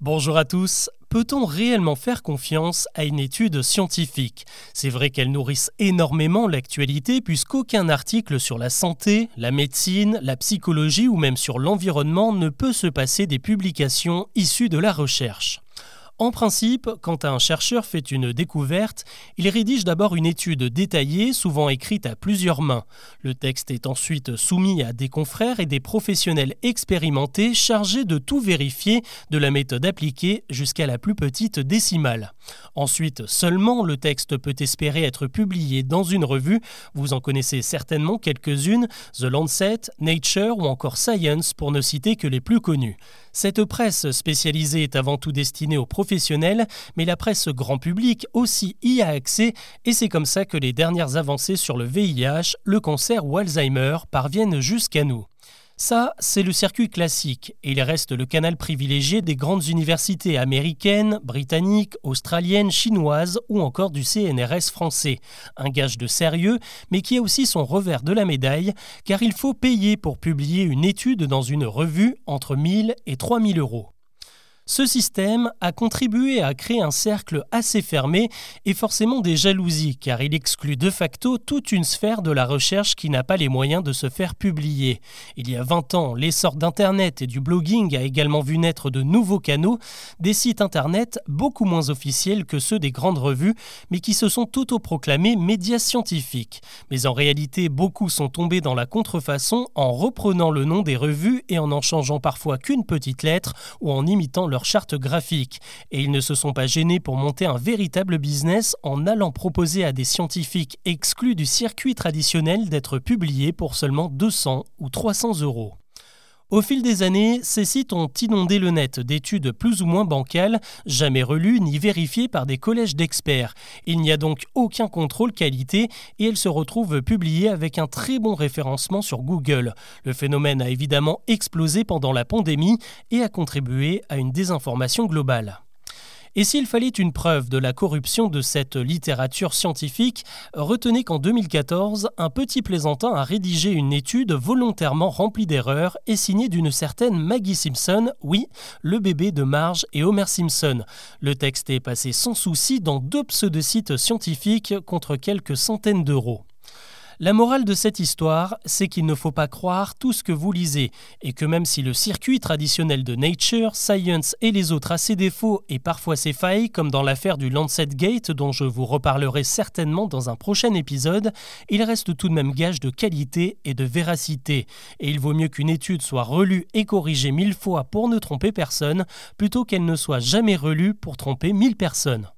Bonjour à tous. Peut-on réellement faire confiance à une étude scientifique? C'est vrai qu'elle nourrissent énormément l'actualité puisqu'aucun article sur la santé, la médecine, la psychologie ou même sur l'environnement ne peut se passer des publications issues de la recherche. En principe, quand un chercheur fait une découverte, il rédige d'abord une étude détaillée, souvent écrite à plusieurs mains. Le texte est ensuite soumis à des confrères et des professionnels expérimentés chargés de tout vérifier, de la méthode appliquée jusqu'à la plus petite décimale. Ensuite, seulement le texte peut espérer être publié dans une revue. Vous en connaissez certainement quelques-unes, The Lancet, Nature ou encore Science pour ne citer que les plus connues. Cette presse spécialisée est avant tout destinée aux professionnels, mais la presse grand public aussi y a accès, et c'est comme ça que les dernières avancées sur le VIH, le cancer ou Alzheimer parviennent jusqu'à nous. Ça, c'est le circuit classique, et il reste le canal privilégié des grandes universités américaines, britanniques, australiennes, chinoises ou encore du CNRS français. Un gage de sérieux, mais qui a aussi son revers de la médaille, car il faut payer pour publier une étude dans une revue entre 1000 et 3000 euros. Ce système a contribué à créer un cercle assez fermé et forcément des jalousies, car il exclut de facto toute une sphère de la recherche qui n'a pas les moyens de se faire publier. Il y a 20 ans, l'essor d'Internet et du blogging a également vu naître de nouveaux canaux, des sites Internet beaucoup moins officiels que ceux des grandes revues, mais qui se sont autoproclamés médias scientifiques. Mais en réalité, beaucoup sont tombés dans la contrefaçon en reprenant le nom des revues et en en changeant parfois qu'une petite lettre ou en imitant leur charte graphique. Et ils ne se sont pas gênés pour monter un véritable business en allant proposer à des scientifiques exclus du circuit traditionnel d'être publiés pour seulement 200 ou 300 euros. Au fil des années, ces sites ont inondé le net d'études plus ou moins bancales, jamais relues ni vérifiées par des collèges d'experts. Il n'y a donc aucun contrôle qualité et elles se retrouvent publiées avec un très bon référencement sur Google. Le phénomène a évidemment explosé pendant la pandémie et a contribué à une désinformation globale. Et s'il fallait une preuve de la corruption de cette littérature scientifique, retenez qu'en 2014, un petit plaisantin a rédigé une étude volontairement remplie d'erreurs et signée d'une certaine Maggie Simpson, oui, le bébé de Marge et Homer Simpson. Le texte est passé sans souci dans deux pseudo-sites scientifiques contre quelques centaines d'euros. La morale de cette histoire, c'est qu'il ne faut pas croire tout ce que vous lisez, et que même si le circuit traditionnel de Nature, Science et les autres a ses défauts et parfois ses failles, comme dans l'affaire du Lancet Gate dont je vous reparlerai certainement dans un prochain épisode, il reste tout de même gage de qualité et de véracité. Et il vaut mieux qu'une étude soit relue et corrigée mille fois pour ne tromper personne, plutôt qu'elle ne soit jamais relue pour tromper mille personnes.